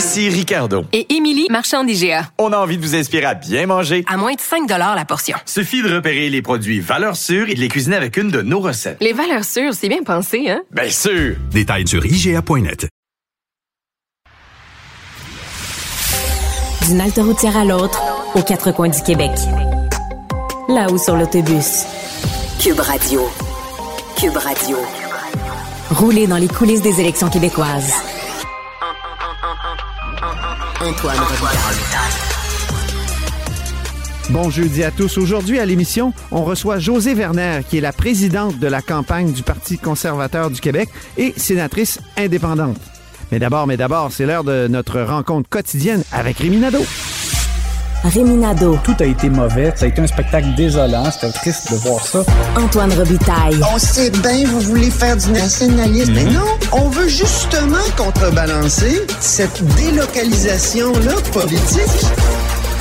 Ici Ricardo. Et Émilie, marchand d'IGA. On a envie de vous inspirer à bien manger. À moins de 5 la portion. Suffit de repérer les produits valeurs sûres et de les cuisiner avec une de nos recettes. Les valeurs sûres, c'est bien pensé, hein? Bien sûr! Détails sur IGA.net. D'une halte routière à l'autre, aux quatre coins du Québec. Là-haut sur l'autobus. Cube Radio. Cube Radio. Rouler dans les coulisses des élections québécoises. Antoine à tous. Aujourd'hui à l'émission, on reçoit José Werner, qui est la présidente de la campagne du Parti conservateur du Québec et sénatrice indépendante. Mais d'abord, mais d'abord, c'est l'heure de notre rencontre quotidienne avec Réminado. Réminado. Tout a été mauvais. Ça a été un spectacle désolant. C'était triste de voir ça. Antoine Robitaille. On sait bien, vous voulez faire du nationalisme. Mais non, on veut justement contrebalancer cette délocalisation-là politique.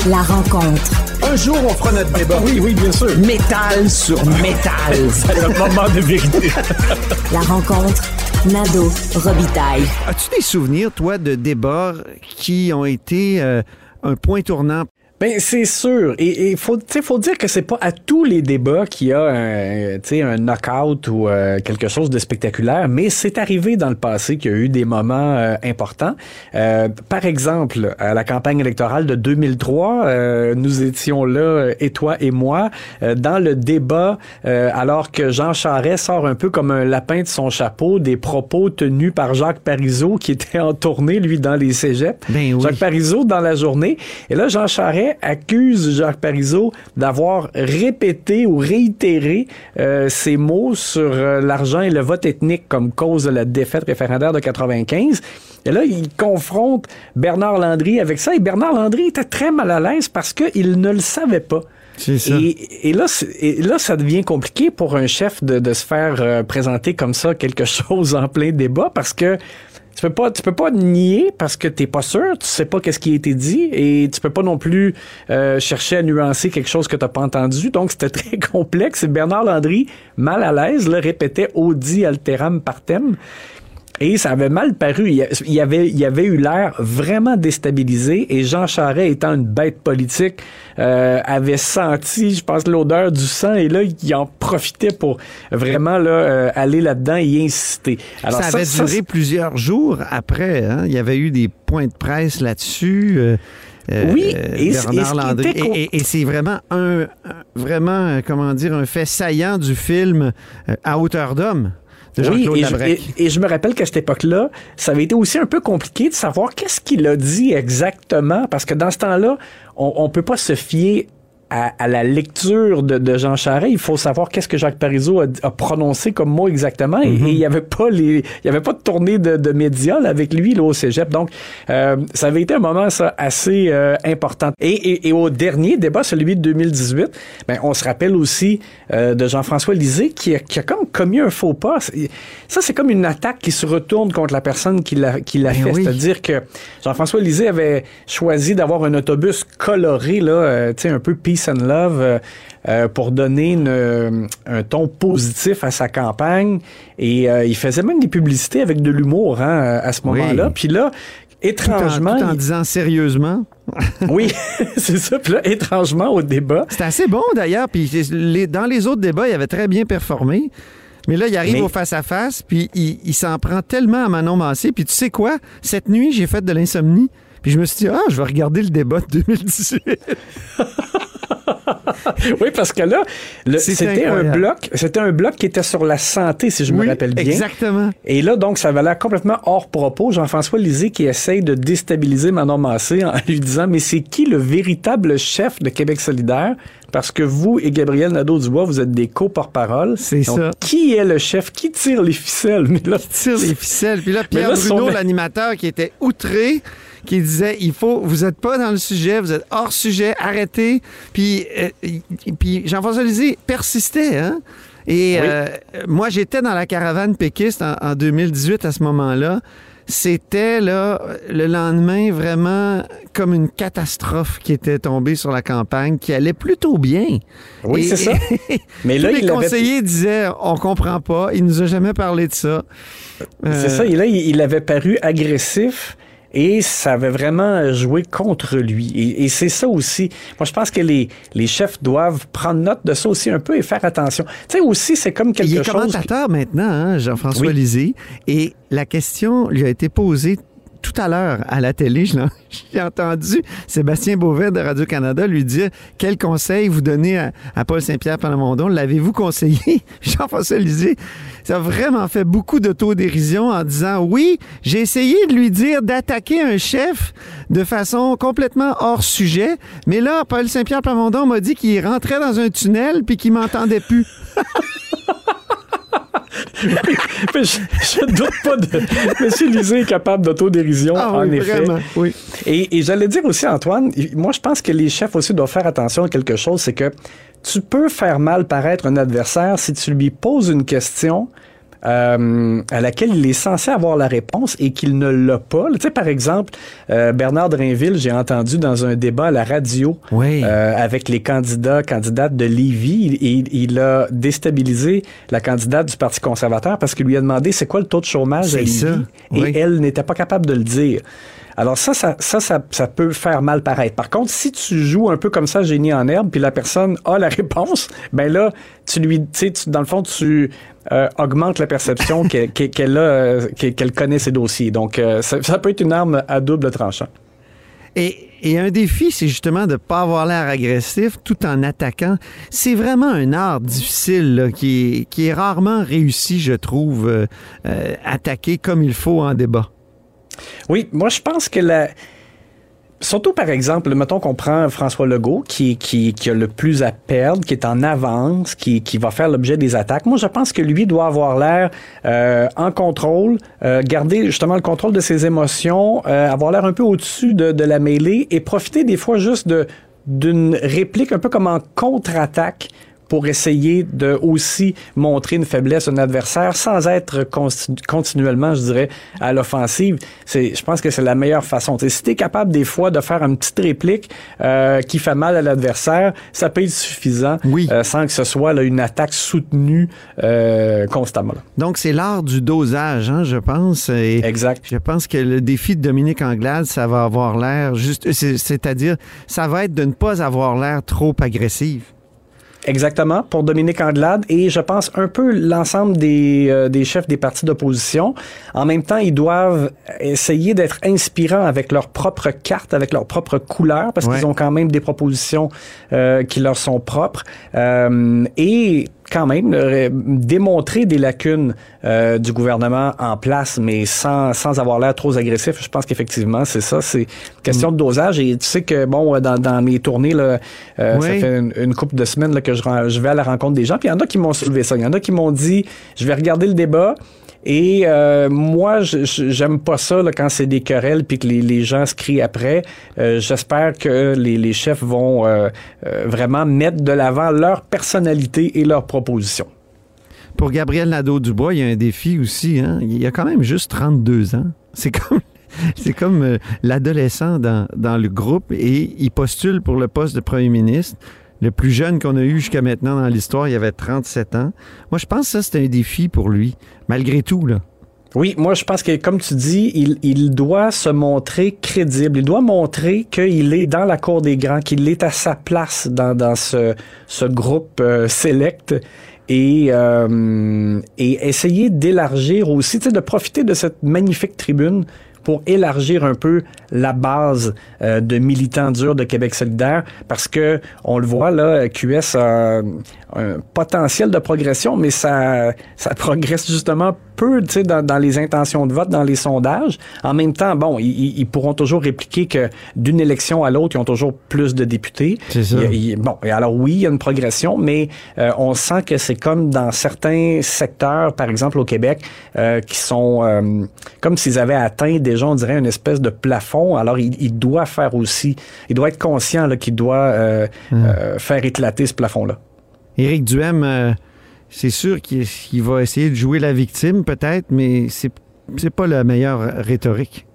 La rencontre. Un jour, on fera notre débat. Oui, oui, bien sûr. Métal sur métal. C'est le moment de vérité. La rencontre. Nado Robitaille. As-tu des souvenirs, toi, de débats qui ont été euh, un point tournant Ben c'est sûr. Et il faut, faut dire que c'est pas à tous les débats qu'il y a un, un knockout ou euh, quelque chose de spectaculaire, mais c'est arrivé dans le passé qu'il y a eu des moments euh, importants. Euh, par exemple, à la campagne électorale de 2003, euh, nous étions là, et toi et moi, euh, dans le débat, euh, alors que Jean Charest sort un peu comme un lapin de son chapeau des propos tenus par Jacques Parizeau, qui était en tournée, lui, dans les cégeps. Ben oui. Jacques Parizeau dans la journée. Et là, Jean Charest accuse Jacques Parizeau d'avoir répété ou réitéré euh, ses mots sur euh, l'argent et le vote ethnique comme cause de la défaite référendaire de 95. Et là, il confronte Bernard Landry avec ça. Et Bernard Landry était très mal à l'aise parce qu'il ne le savait pas. Ça. Et, et là, c'est- et là, ça devient compliqué pour un chef de, de se faire euh, présenter comme ça quelque chose en plein débat parce que tu peux pas, tu peux pas nier parce que t'es pas sûr, tu sais pas qu'est-ce qui a été dit et tu peux pas non plus euh, chercher à nuancer quelque chose que t'as pas entendu. Donc c'était très complexe. Et Bernard Landry, mal à l'aise, le répétait audi alteram partem. Et ça avait mal paru. Il y y avait, il y avait eu l'air vraiment déstabilisé et Jean Charest, étant une bête politique, euh, avait senti, je pense, l'odeur du sang et là, il en profitait pour vraiment là, euh, aller là-dedans et insister. Alors, ça avait duré plusieurs jours après. hein. Il y avait eu des points de presse là-dessus. euh, euh, Oui, et et Bernard c'est vraiment un, vraiment, comment dire, un fait saillant du film euh, À hauteur d'homme Oui, et je, Labrec. et- et je me rappelle qu'à cette époque-là, ça avait été aussi un peu compliqué de savoir qu'est-ce qu'il a dit exactement, parce que dans ce temps-là, on, on peut pas se fier à, à la lecture de, de Jean Charest. Il faut savoir qu'est-ce que Jacques Parizeau a, a prononcé comme mot exactement, et- Mhm. et il y avait pas les, il y avait pas de tournée de, de médias là, avec lui là, au Cégep. Donc, euh, ça avait été un moment ça assez euh, important. Et, et, et au dernier débat, celui de 2018, ben, on se rappelle aussi euh, de Jean-François Lisée qui a, qui a comme commis un faux pas. Ça, c'est comme une attaque qui se retourne contre la personne qui l'a qui l'a Ben fait. oui. C'est-à-dire que Jean-François Lisée avait choisi d'avoir un autobus coloré, là, euh, tu sais, un peu peace and love, euh, euh, pour donner une, euh, un ton positif à sa campagne. Et euh, il faisait même des publicités avec de l'humour hein, à ce Oui. moment-là. Puis là, Tout en, étrangement, tout en disant sérieusement. oui, c'est ça. Puis là, étrangement, au débat, C'était assez bon d'ailleurs. Puis les- dans les autres débats, il avait très bien performé. Mais là, il arrive Mais- au face-à-face, puis il, il s'en prend tellement à Manon Massé. Puis tu sais quoi? Cette nuit, j'ai fait de l'insomnie. Puis je me suis dit, ah, je vais regarder le débat de 2018. oui, parce que là, c'était un bloc, c'était un bloc qui était sur la santé, si je me rappelle bien. exactement. Et là, donc, ça avait l'air complètement hors propos. Jean-François Lisée qui essaye de déstabiliser Manon Massé en lui disant, mais c'est qui le véritable chef de Québec solidaire? Parce que vous et Gabriel Nadeau-Dubois, vous êtes des co-porte-parole. C'est ça. Qui est le chef? Qui tire les ficelles? Mais là, tire les ficelles? Puis là, Pierre là, Bruno, son- l'animateur, qui était outré, qui disait il faut, vous êtes pas dans le sujet, vous êtes hors sujet, arrêtez. Puis, euh, puis Jean-François Lisée persistait, hein? Et Oui. euh, moi, j'étais dans la caravane péquiste en, en 2018 à ce moment-là. C'était là le lendemain vraiment comme une catastrophe qui était tombée sur la campagne, qui allait plutôt bien. Oui, c'est ça. Mais Tous là, les il avait- conseillers disaient on comprend pas, il nous a jamais parlé de ça. C'est Euh, ça. Et là, il, il avait paru agressif et ça avait vraiment joué contre lui. Et, et c'est ça aussi. Moi, je pense que les, les chefs doivent prendre note de ça aussi un peu et faire attention. Tu sais, aussi, c'est comme quelque Il est chose... commentateur maintenant, hein, Jean-François Oui. Lisée, et la question lui a été posée tout à l'heure à la télé. J'ai entendu Sébastien Beauvais de Radio-Canada lui dire quel conseil vous donnez à, Paul Saint-Pierre Plamondon? L'avez-vous conseillé? Jean-François ça a vraiment fait beaucoup d'autodérision en disant oui, j'ai essayé de lui dire d'attaquer un chef de façon complètement hors sujet, mais là, Paul Saint-Pierre Plamondon m'a dit qu'il rentrait dans un tunnel puis qu'il m'entendait plus. Mais je, je doute pas de... Monsieur Lisée est capable d'autodérision, Ah en oui, effet. vraiment, oui. Et, et j'allais dire aussi, Antoine, moi, je pense que les chefs aussi doivent faire attention à quelque chose, c'est que tu peux faire mal paraître un adversaire si tu lui poses une question euh, à laquelle il est censé avoir la réponse et qu'il ne l'a pas. Tu sais, par exemple, euh, Bernard Drainville, j'ai entendu dans un débat à la radio Oui. euh, avec les candidats, candidates de Lévis, il, il- il a déstabilisé la candidate du Parti conservateur parce qu'il lui a demandé c'est quoi le taux de chômage à Lévis ça, et elle n'était pas capable de le dire. Alors ça ça, ça, ça, ça peut faire mal paraître. Par contre, si tu joues un peu comme ça, génie en herbe, puis la personne a la réponse, ben là, tu lui, tu dans le fond, tu euh, augmentes la perception qu'elle a, euh, connaît ses dossiers. Donc, euh, ça, ça peut être une arme à double tranchant. Et, et un défi, c'est justement de ne pas avoir l'air agressif tout en attaquant. C'est vraiment un art difficile là, qui, est, qui est rarement réussi, je trouve, euh, attaquer comme il faut en débat. Oui, moi je pense que la. Surtout par exemple, mettons qu'on prend François Legault, qui, qui, a le plus à perdre, qui est en avance, qui, va faire l'objet des attaques. Moi, je pense que lui doit avoir l'air euh, en contrôle, euh, garder justement le contrôle de ses émotions, euh, avoir l'air un peu au-dessus de, la mêlée et profiter des fois juste d'une réplique un peu comme en contre-attaque pour essayer de aussi montrer une faiblesse à un adversaire sans être continuellement, je dirais, à l'offensive. C'est, je pense que c'est la meilleure façon. T'sais, si tu es capable des fois de faire une petite réplique euh, qui fait mal à l'adversaire, ça peut être suffisant Oui. euh, sans que ce soit là, une attaque soutenue euh, constamment. là. Donc, c'est l'art du dosage, hein, je pense. Et Exact. je pense que le défi de Dominique Anglade, ça va avoir l'air juste, c'est- c'est-à-dire, ça va être de ne pas avoir l'air trop agressive. Exactement, pour Dominique Anglade et je pense un peu l'ensemble des, euh, des chefs des partis d'opposition. En même temps, ils doivent essayer d'être inspirants avec leur propre carte, avec leur propre couleur, parce Ouais. qu'ils ont quand même des propositions euh, qui leur sont propres. Euh, et quand même euh, démontrer des lacunes euh, du gouvernement en place, mais sans, sans avoir l'air trop agressif. Je pense qu'effectivement, c'est ça. C'est question de dosage. Et tu sais que, bon, dans, dans mes tournées, là, euh, Oui. ça fait une, une couple de semaines là, que je, je vais à la rencontre des gens. Puis il y en a qui m'ont soulevé ça. Il y en a qui m'ont dit, je vais regarder le débat. Et euh, moi, j'aime pas ça là, quand c'est des querelles puis que les, gens se crient après. Euh, J'espère que les, les chefs vont euh, euh, vraiment mettre de l'avant leur personnalité et leurs propositions. Pour Gabriel Nadeau-Dubois, il y a un défi aussi. Hein? Il a quand même juste 32 ans. C'est comme, c'est comme euh, l'adolescent dans, dans le groupe et il postule pour le poste de premier ministre. Le plus jeune qu'on a eu jusqu'à maintenant dans l'histoire, il avait 37 ans. Moi, je pense que ça, c'est un défi pour lui, malgré tout. Là. Oui, moi je pense que comme tu dis, il, il doit se montrer crédible. Il doit montrer qu'il est dans la cour des grands, qu'il est à sa place dans, dans ce, ce groupe euh, select et, euh, et essayer d'élargir aussi, de profiter de cette magnifique tribune pour élargir un peu la base euh, de militants durs de Québec solidaire parce que on le voit là, QS a un potentiel de progression, mais ça, ça progresse justement peu, dans, dans, les intentions de vote, dans les sondages. En même temps, bon, ils, ils pourront toujours répliquer que d'une élection à l'autre, ils ont toujours plus de députés. C'est ça. Il- il- bon, et alors oui, il y a une progression, mais euh, on sent que c'est comme dans certains secteurs, par exemple au Québec, euh, qui sont euh, comme s'ils avaient atteint déjà, on dirait, une espèce de plafond. Alors, il, il doit faire aussi, il doit être conscient qu'il doit euh, euh, faire éclater ce plafond-là. Éric Duhem, euh, c'est sûr qu'il va essayer de jouer la victime, peut-être, mais c'est c'est pas la meilleure rhétorique.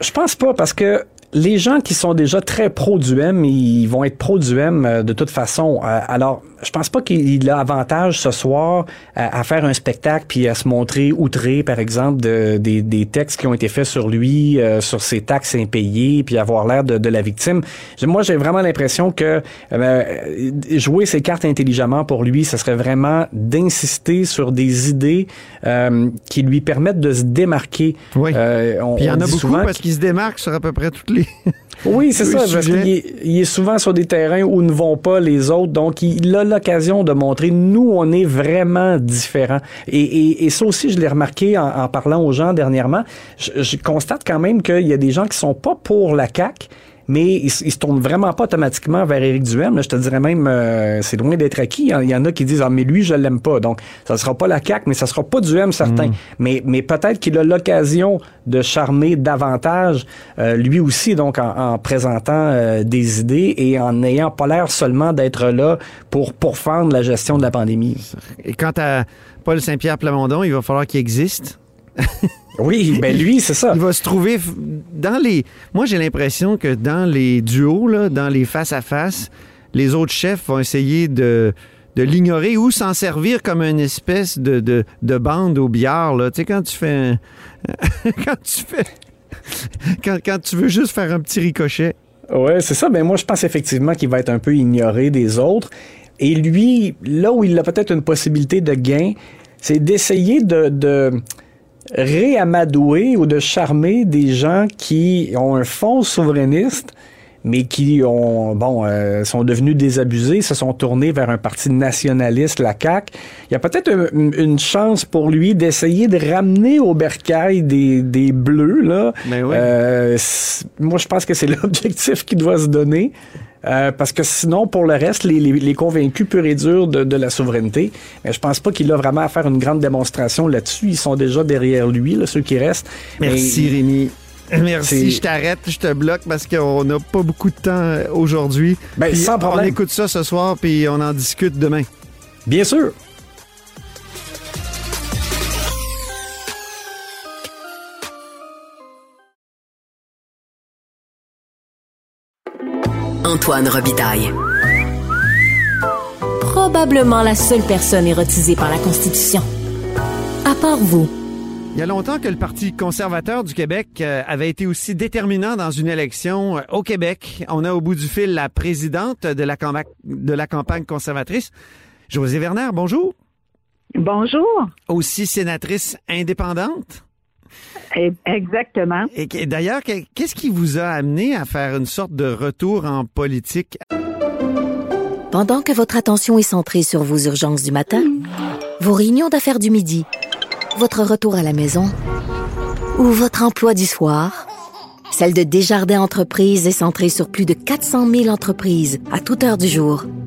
Je pense pas parce que les gens qui sont déjà très pro du M, ils vont être pro du M euh, de toute façon. Euh, alors, je pense pas qu'il a avantage ce soir à, à faire un spectacle puis à se montrer outré, par exemple, de, des, des textes qui ont été faits sur lui, euh, sur ses taxes impayées, puis avoir l'air de, de la victime. Moi, j'ai vraiment l'impression que euh, jouer ses cartes intelligemment pour lui, ce serait vraiment d'insister sur des idées euh, qui lui permettent de se démarquer. Oui. Euh, on- Puis il y en a beaucoup souvent parce qu'il se démarque sur à peu près toutes les. Oui, c'est ça, les parce sujets. qu'il est, il est souvent sur des terrains où ne vont pas les autres, donc il a l'occasion de montrer, nous, on est vraiment différents. Et, et, et ça aussi, je l'ai remarqué en, en parlant aux gens dernièrement, je, je constate quand même qu'il y a des gens qui sont pas pour la CAQ, mais ils, ils se tournent vraiment pas automatiquement vers Éric Duhem. Là, je te dirais même, euh, c'est loin d'être acquis. Il y en- a qui disent, ah, mais lui, je l'aime pas. Donc, ça sera pas la CAQ, mais ça sera pas Duhem, certain. Mais, mais peut-être qu'il a l'occasion de charmer davantage, euh, lui aussi, donc, en, en présentant euh, des idées et en n'ayant pas l'air seulement d'être là pour pourfendre la gestion de la pandémie. Et quant à Paul Saint-Pierre Plamondon, il va falloir qu'il existe. Oui, ben lui, c'est ça. Il va se trouver dans les. Moi, j'ai l'impression que dans les duos, là, dans les face-à-face, les autres chefs vont essayer de, de l'ignorer ou s'en servir comme une espèce de, de, de bande au billard. Là. Tu sais, quand tu fais. un- quand tu fais. Quand, quand tu veux juste faire un petit ricochet. Ouais, c'est ça. Ben moi, je pense effectivement qu'il va être un peu ignoré des autres. Et lui, là où il a peut-être une possibilité de gain, c'est d'essayer de, de réamadouer ou de charmer des gens qui ont un fond souverainiste, mais qui ont bon euh, sont devenus désabusés, se sont tournés vers un parti nationaliste, la CAQ. Il y a peut-être un- une chance pour lui d'essayer de ramener au bercail des, des bleus là. Ben oui. Euh, moi, je pense que c'est l'objectif qu'il doit se donner. Euh, parce que sinon, pour le reste, les, les, les convaincus purs et durs de, de la souveraineté, mais je pense pas qu'il a vraiment à faire une grande démonstration là-dessus. Ils sont déjà derrière lui, là, ceux qui restent. Merci, Mais- Rémi. Merci, je t'arrête, je te bloque parce qu'on n'a pas beaucoup de temps euh, aujourd'hui. Ben, sans problème. On écoute ça ce soir, puis on en discute demain. Bien sûr. Antoine Robitaille. Probablement la seule personne érotisée par la Constitution. À part vous. Il y a longtemps que le Parti conservateur du Québec euh, avait été aussi déterminant dans une élection euh, au Québec. On a au bout du fil la présidente de la, camba- de la campagne conservatrice, José Werner, bonjour. Bonjour. Aussi sénatrice indépendante. Eh, Exactement. Et d'ailleurs, que- qu'est-ce qui vous a amené à faire une sorte de retour en politique? Pendant que votre attention est centrée sur vos urgences du matin, vos réunions d'affaires du midi, votre retour à la maison ou votre emploi du soir, celle de Desjardins Entreprises est centrée sur plus de 400 000 entreprises à toute heure du jour.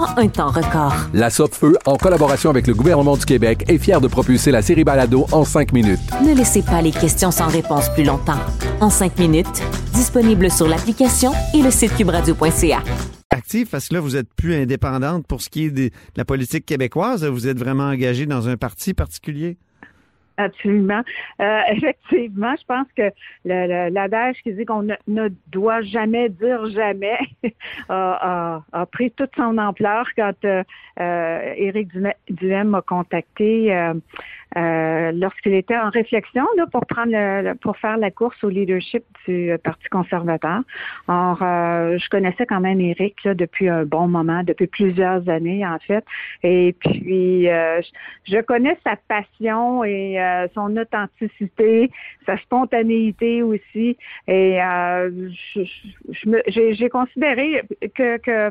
en un temps record. La Feu, en collaboration avec le gouvernement du Québec, est fière de propulser la série Balado en cinq minutes. Ne laissez pas les questions sans réponse plus longtemps. En cinq minutes, Disponible sur l'application et le site cubradio.ca. Actif, parce que là, vous êtes plus indépendante pour ce qui est de, de la politique québécoise. Vous êtes vraiment engagée dans un parti particulier? Absolument. Euh, effectivement, je pense que l'adage qui dit qu'on ne, ne doit jamais dire jamais a, a- a pris toute son ampleur quand euh, euh, Éric Duhem m'a contacté euh, euh, lorsqu'il était en réflexion là, pour prendre le- pour faire la course au leadership du euh, Parti conservateur. Or, euh, je connaissais quand même Éric là, depuis un bon moment, depuis plusieurs années en fait. Et puis, euh, je, connais sa passion et euh, son authenticité, sa spontanéité aussi. Et j'ai considéré que, que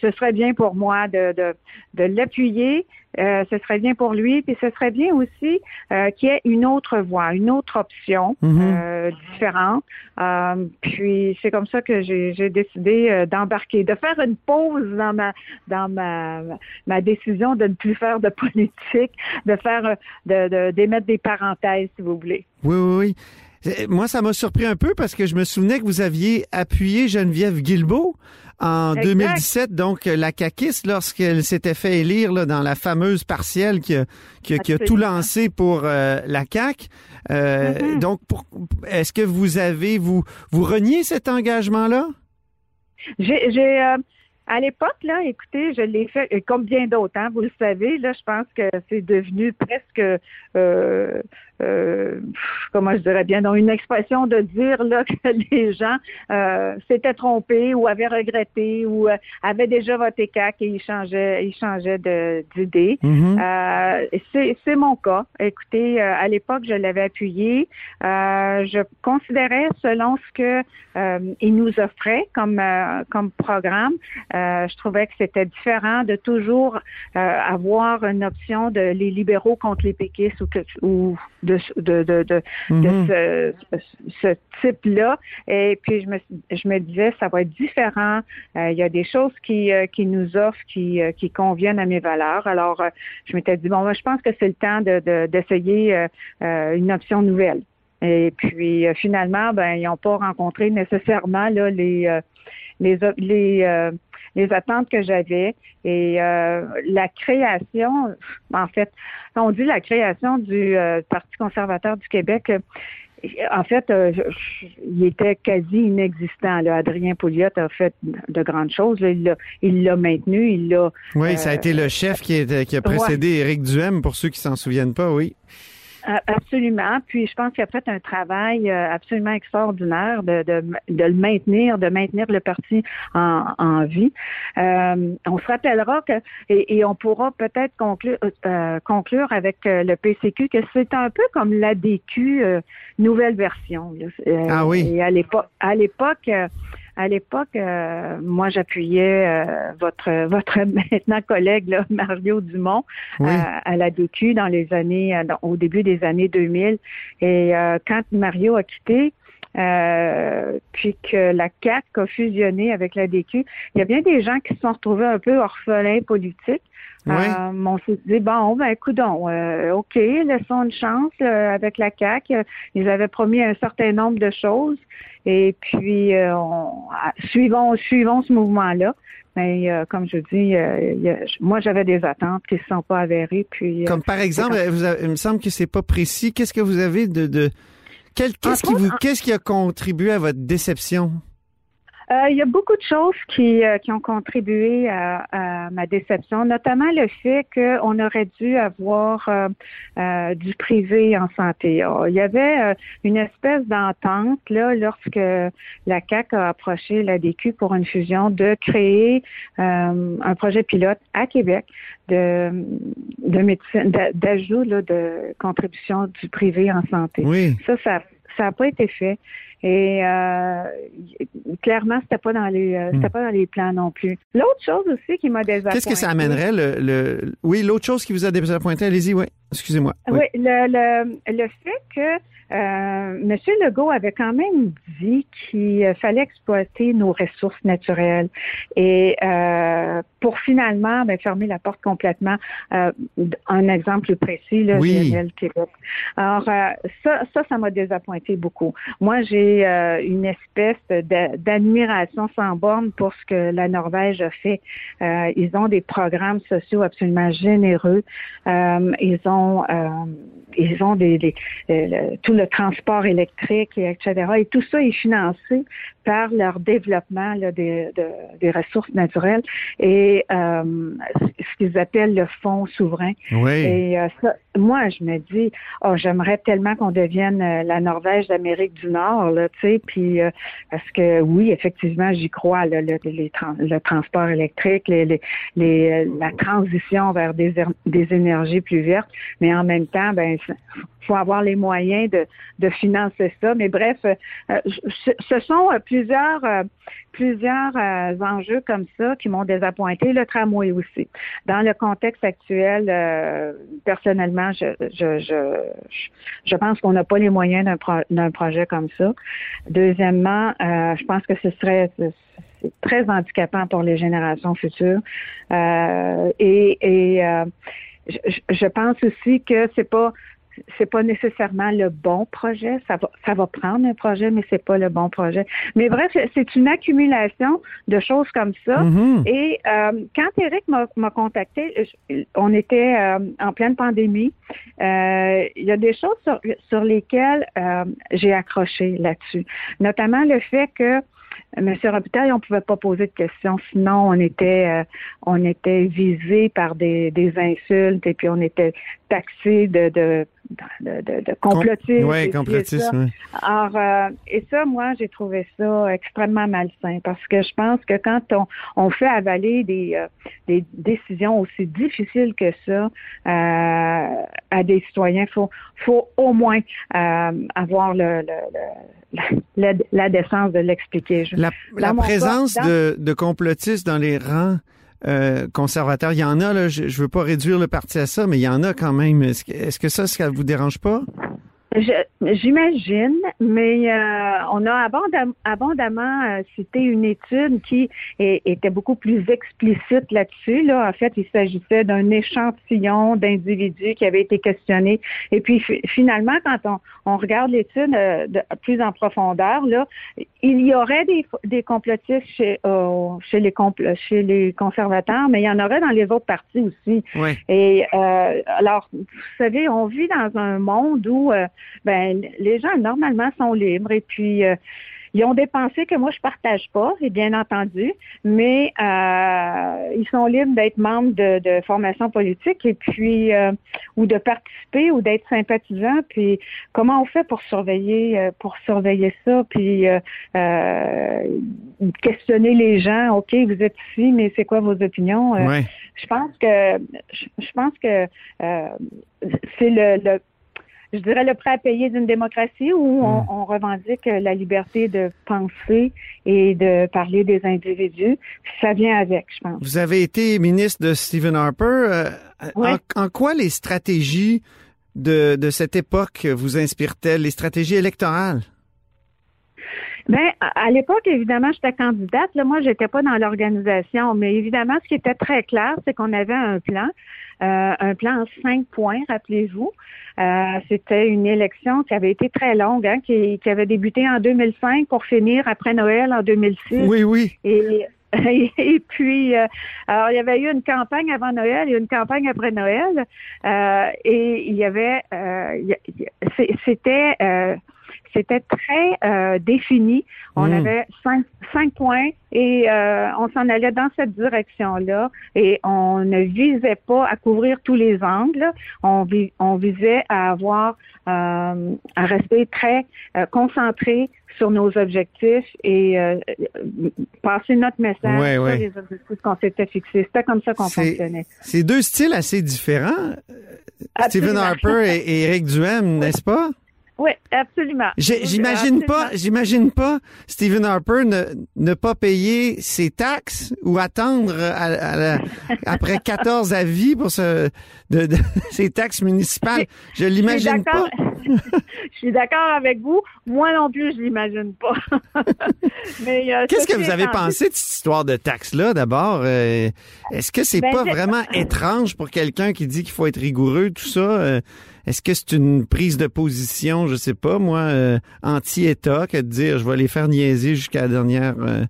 ce serait bien pour moi de, de, de l'appuyer. Euh, ce serait bien pour lui, ce serait bien aussi euh, qu'il y ait une autre voie, une autre option Mhm. euh, différente. Euh, puis c'est comme ça que j'ai décidé d'embarquer, de faire une pause dans ma dans ma ma décision de ne plus faire de politique, de faire de de- d'émettre des parenthèses, si vous voulez. Oui, oui, oui. Moi, ça m'a surpris un peu parce que je me souvenais que vous aviez appuyé Geneviève Guilbeault en Exact. 2017, donc la caquiste, lorsqu'elle s'était fait élire là, dans la fameuse partielle qui a, qui a- qui a tout lancé pour euh, la CAQ. Euh, Mhm. Donc, est-ce que vous avez, vous, vous reniez cet engagement-là? J'ai, j'ai euh, à l'époque, là, écoutez, je l'ai fait comme bien d'autres, hein, vous le savez, là, je pense que c'est devenu presque euh, comment je dirais bien, dans une expression de dire là que les gens euh, s'étaient trompés ou avaient regretté ou euh, avaient déjà voté CAC et ils changeaient, ils changeaient de, d'idée. Euh, c'est, mon cas. Écoutez, euh, à l'époque, je l'avais appuyé. Euh, je considérais, selon ce que euh, il nous offrait comme euh, comme programme, euh, je trouvais que c'était différent de toujours euh, avoir une option de les libéraux contre les péquistes ou, que, ou de de de, de, Mhm. de ce, ce type-là. Et puis je me je me disais ça va être différent. Euh, il y a des choses qui euh, qui nous offrent qui euh, qui conviennent à mes valeurs. Alors euh, je m'étais dit bon, moi, je pense que c'est le temps de de- d'essayer euh, euh, une option nouvelle. Et puis euh, finalement, ben ils n'ont pas rencontré nécessairement là les euh, les les euh, les attentes que j'avais et euh, la création, en fait, on dit la création du euh, Parti conservateur du Québec. euh, en fait, euh, je- il était quasi inexistant. Là. Adrien Pouliot a fait de grandes choses. là. Il l'a, il l'a maintenu, il l'a. Oui, ça a euh, été le chef qui, était- qui a précédé Éric Duhem, pour ceux qui s'en souviennent pas, oui. Absolument. Puis je pense qu'il a fait un travail euh, absolument extraordinaire de, de, de le maintenir, de maintenir le parti en, en vie. Euh, on se rappellera que et, et on pourra peut-être conclure, euh, conclure avec euh, le PCQ que c'est un peu comme l'ADQ euh, nouvelle version. Euh, Ah oui. Et à l'époque, à l'époque. Euh, à l'époque, euh, moi, j'appuyais euh, votre votre maintenant collègue là, Mario Dumont Oui. à, à la DQ dans les années, euh, dans- au début des années 2000. Et euh, quand Mario a quitté, euh, puis que la CAC a fusionné avec la DQ, il y a bien des gens qui se sont retrouvés un peu orphelins politiques. Euh, on s'est dit, bon, ben, coudons, euh, OK, laissons une chance euh, avec la CAC. Ils avaient promis un certain nombre de choses. Et puis, euh, on, suivons, suivons ce mouvement-là. Mais euh, comme je dis, euh, moi, j'avais des attentes qui ne se sont pas avérées. Puis, euh, Comme par exemple, vous avez- il me semble que c'est pas précis. Qu'est-ce que vous avez de, de qu'est-ce qui vous, qu'est-ce qui a contribué à votre déception? Euh, il y a beaucoup de choses qui, euh, qui ont contribué à, à ma déception, notamment le fait qu'on aurait dû avoir euh, euh, du privé en santé. Ah, Il y avait euh, une espèce d'entente là lorsque la CAC a approché la DQ pour une fusion de créer euh, un projet pilote à Québec de, de médecine, d'a- d'ajout là, de contribution du privé en santé. Oui. Ça, ça ça n'a pas été fait. Et euh, clairement, c'était pas dans les euh, c'était pas dans les plans non plus. L'autre chose aussi qui m'a désappointé. Hmm. Qu'est-ce que ça amènerait le, le... Oui, l'autre chose qui vous a désappointé, allez-y, oui. excusez-moi. Oui, le, le, le fait que euh, M. Legault avait quand même dit qu'il euh, fallait exploiter nos ressources naturelles et euh, pour finalement ben, fermer la porte complètement. Euh, un exemple précis, là, Oui. Québec. Alors euh, ça, ça, ça m'a désappointé beaucoup. Moi, j'ai euh, une espèce d'admiration sans borne pour ce que la Norvège a fait. Euh, ils ont des programmes sociaux absolument généreux. Euh, ils ont euh, ils ont des, des- le- tout le transport électrique, et etc. Et tout ça est financé par leur développement là, des, de- des ressources naturelles et euh, ce qu'ils appellent le fonds souverain. Oui. Et euh, ça, moi, je me dis, oh, j'aimerais tellement qu'on devienne la Norvège d'Amérique du Nord, là, tu sais, puis euh, parce que oui, effectivement, j'y crois, là, le, le transport électrique, les, les, les, euh, la transition vers des, er- des énergies plus vertes, mais en même temps, ben, faut avoir les moyens de, de financer ça. Mais bref, euh, euh, ce sont euh, plusieurs plusieurs euh, enjeux comme ça qui m'ont désappointé. Le tramway aussi. Dans le contexte actuel, euh, personnellement, je, je, je, je pense qu'on n'a pas les moyens d'un pro- d'un projet comme ça. Deuxièmement, euh, je pense que ce serait très handicapant pour les générations futures. Euh, et euh, je, je- je pense aussi que c'est pas c'est pas nécessairement le bon projet. Ça va, ça va prendre un projet, mais c'est pas le bon projet. Mais bref, c'est une accumulation de choses comme ça. Mhm. Et euh, quand Eric m'a contacté, je- on était euh, en pleine pandémie. Euh, Il y a des choses sur, sur lesquelles j'ai accroché là-dessus, notamment le fait que Monsieur Robitaille, on pouvait pas poser de questions, sinon on était euh, on était visé par des, des insultes et puis on était taxé de de de, de, de complotisme. Ouais, ci et complotisme, ouais. Alors, euh, et ça, moi, j'ai trouvé ça extrêmement malsain parce que je pense que quand on, on fait avaler des, euh, des décisions aussi difficiles que ça euh, à des citoyens, faut, faut au moins euh, avoir le, le, le- la, la décence de l'expliquer. La, la présence dans- de, de complotistes dans les rangs euh, conservateurs, il y en a, là, je ne veux pas réduire le parti à ça, mais il y en a quand même. Est-ce que, que ça, ça vous dérange pas? J'imagine, mais euh, on a abondam- abondamment euh, cité une étude qui est- était beaucoup plus explicite là-dessus. Là. En fait, il s'agissait d'un échantillon d'individus qui avaient été questionnés. Et puis fi- finalement, quand on, on regarde l'étude euh, plus en profondeur, là, il y aurait des, des complotistes chez, euh, chez, les compl- chez les conservateurs, mais il y en aurait dans les autres partis aussi. Oui. Et euh, alors, vous savez, on vit dans un monde où euh, ben les gens normalement sont libres et puis euh, ils ont des pensées que moi je partage pas, et bien entendu, mais euh, ils sont libres d'être membres de, de formations politiques et puis euh, ou de participer ou d'être sympathisants. Puis comment on fait pour surveiller euh, pour surveiller ça? Puis euh, euh, questionner les gens. Ok, vous êtes ici, mais c'est quoi vos opinions? Euh, Ouais. Je pense que je, je pense que euh, c'est le, le je dirais le prêt à payer d'une démocratie où on, on revendique la liberté de penser et de parler des individus. Ça vient avec, je pense. Vous avez été ministre de Stephen Harper. euh, en, en quoi les stratégies de, de cette époque vous inspirent-elles, les stratégies électorales? Ben, à à l'époque, évidemment, j'étais candidate. Là, moi, j'étais pas dans l'organisation, mais évidemment, ce qui était très clair, c'est qu'on avait un plan, euh, un plan en cinq points, rappelez-vous. Euh, C'était une élection qui avait été très longue, hein, qui, qui avait débuté en 2005 pour finir après Noël en 2006. Oui, oui. Et, et puis, euh, alors, il y avait eu une campagne avant Noël et une campagne après Noël. Euh, et il y avait, euh, c'était, euh, c'était très euh, défini. On Mm. avait cinq, cinq points et euh, on s'en allait dans cette direction-là. Et on ne visait pas à couvrir tous les angles. On, vi- on visait à avoir, euh, à rester très euh, concentré sur nos objectifs et euh, passer notre message Ouais, sur ouais. les objectifs qu'on s'était fixés. C'était comme ça qu'on fonctionnait. C'est deux styles assez différents. euh, Stephen. Harper et, et Eric Duhem, n'est-ce pas? Oui, absolument. J'imagine pas, j'imagine pas Stephen Harper ne, ne pas payer ses taxes ou attendre à- à la- après 14 avis pour ce, de, de- ses taxes municipales. Je l'imagine pas. Je suis d'accord avec vous. Moi non plus, je l'imagine pas. Mais euh, Qu'est-ce que vous avez pensé de cette histoire de taxes-là, d'abord? Euh, Est-ce que c'est Ben, pas vraiment étrange pour quelqu'un qui dit qu'il faut être rigoureux, tout ça? Est-ce que c'est une prise de position, je sais pas, moi, euh, anti-État, que de dire je vais les faire niaiser jusqu'à la dernière... euh,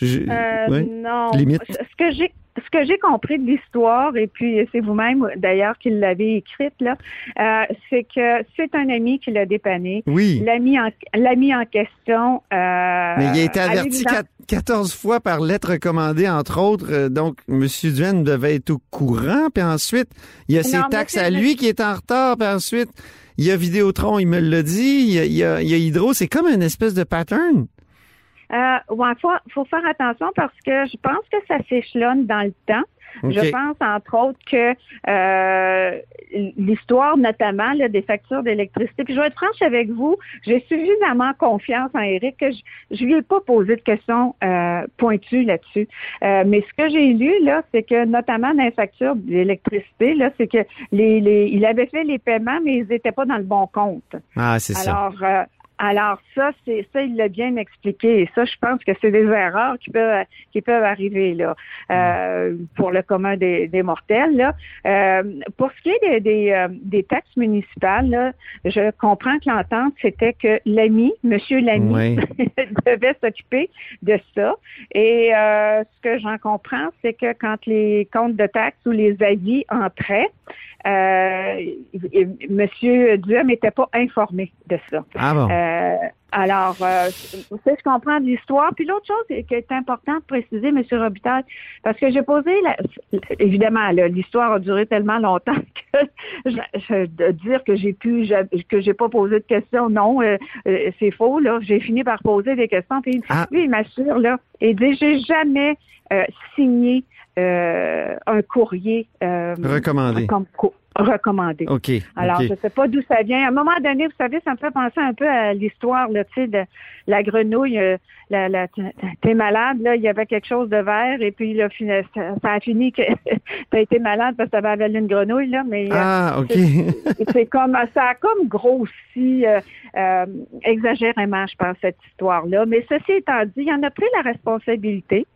je- Euh, ouais, non. limite? Ce que j'ai ce que j'ai compris de l'histoire, et puis c'est vous-même d'ailleurs qui l'avez écrite, là, euh, c'est que c'est un ami qui l'a dépanné. Oui. L'ami en, l'ami en question. euh, Mais il a été averti l'évidence- quat- 14 fois par lettre recommandée, entre autres. euh, donc, M. Duhaime devait être au courant. Puis ensuite, il y a ses Non, taxes à lui qui est en retard. Puis ensuite, il y a Vidéotron, il me l'a dit. Il y a, il y a- il y a Hydro. C'est comme une espèce de pattern. Euh, ouais, faut, faut faire attention parce que je pense que ça s'échelonne dans le temps. Je pense, entre autres, que euh, l'histoire, notamment là, des factures d'électricité. Puis je vais être franche avec vous, j'ai suffisamment confiance en Eric que je, je lui ai pas posé de questions euh, pointues là-dessus. Euh, mais ce que j'ai lu là, c'est que notamment dans les factures d'électricité, là, c'est que les, les, il avait fait les paiements, mais ils n'étaient pas dans le bon compte. Ah, c'est ça. Alors, alors ça, c'est ça, il l'a bien expliqué. Et ça, je pense que c'est des erreurs qui peuvent qui peuvent arriver là euh, pour le commun des, des mortels. Là. Euh, pour ce qui est des, des, euh, des taxes municipales, là, je comprends que l'entente, c'était que l'ami, Monsieur l'ami, Oui. devait s'occuper de ça. Et euh, ce que j'en comprends, c'est que quand les comptes de taxes ou les avis entraient, euh, Monsieur Duhem n'était pas informé de ça. Ah bon. Euh, alors, euh, c'est je comprends de l'histoire. Puis l'autre chose qui est importante de préciser, M. Robitaille, parce que j'ai posé, la, évidemment, l'histoire a duré tellement longtemps que je, je- de dire que j'ai pu, je- que j'ai pas posé de questions, non, euh, euh, c'est faux. Là, j'ai fini par poser des questions. Puis Ah. lui, il m'assure là, et dit, j'ai jamais signé un courrier Recommandé. comme co- recommandé. OK. Alors, je sais pas d'où ça vient. À un moment donné, vous savez, ça me fait penser un peu à l'histoire, là, tu sais, de la grenouille. euh, la, la, t'es malade, là, il y avait quelque chose de vert, et puis là, ça, ça a fini que t'as été malade parce que t'avais avalé une grenouille, là, mais euh, Ah, OK. c'est- c'est comme ça a comme grossi euh, euh, exagérément, je pense, cette histoire-là. Mais ceci étant dit, il en a pris la responsabilité.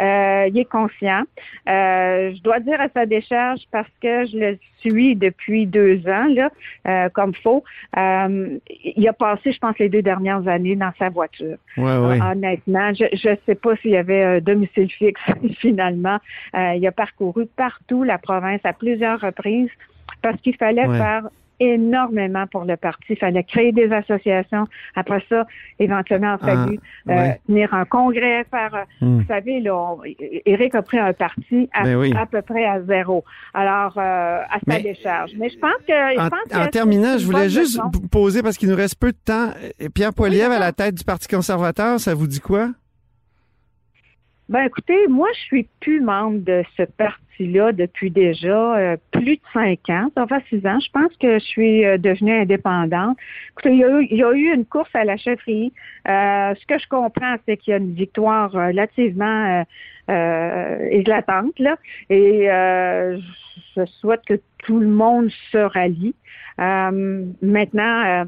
Euh, il est conscient. Euh, je dois dire à sa décharge parce que je le suis depuis deux ans, là, euh, comme faux. Euh, il a passé, je pense, les deux dernières années dans sa voiture. Ouais, ouais. Honnêtement, je ne sais pas s'il y avait un domicile fixe finalement. Euh, il a parcouru partout la province à plusieurs reprises parce qu'il fallait Ouais. faire énormément pour le parti. Il fallait créer des associations. Après ça, éventuellement, il a fallu Ah, euh, tenir un congrès, faire... euh, Hmm. Vous savez, là, on- Éric a pris un parti à, Ben oui. à peu près à zéro. Alors, euh, à sa décharge. Mais je pense que... je En, pense en que terminant, je voulais juste leçon. p- poser, parce qu'il nous reste peu de temps, Pierre Poilievre à la tête du Parti conservateur, ça vous dit quoi? Ben écoutez, moi je suis plus membre de ce parti-là depuis déjà euh, plus de cinq ans, ça va six ans. Je pense que je suis euh, devenue indépendante. Écoutez, il y, a eu, il y a eu une course à la chefferie. Euh, ce que je comprends, c'est qu'il y a une victoire relativement euh, euh, éclatante là, et euh, je souhaite que tout le monde se rallie. Maintenant.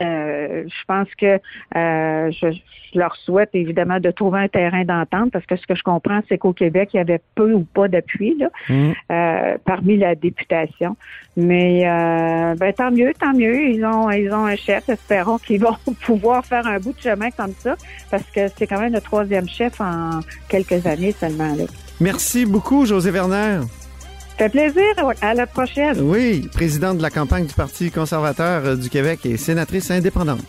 Euh, je pense que euh, je, je leur souhaite évidemment de trouver un terrain d'entente parce que ce que je comprends, c'est qu'au Québec, il y avait peu ou pas d'appui là, Hmm. euh, parmi la députation. Mais ben, tant mieux, tant mieux. Ils ont ils ont un chef. Espérons qu'ils vont pouvoir faire un bout de chemin comme ça parce que c'est quand même le troisième chef en quelques années seulement. Là. Merci beaucoup, José Werner. Ça fait plaisir. À la prochaine. Oui, présidente de la campagne du Parti conservateur euh, du Québec et sénatrice indépendante.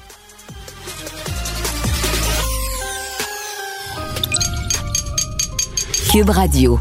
Cube Radio.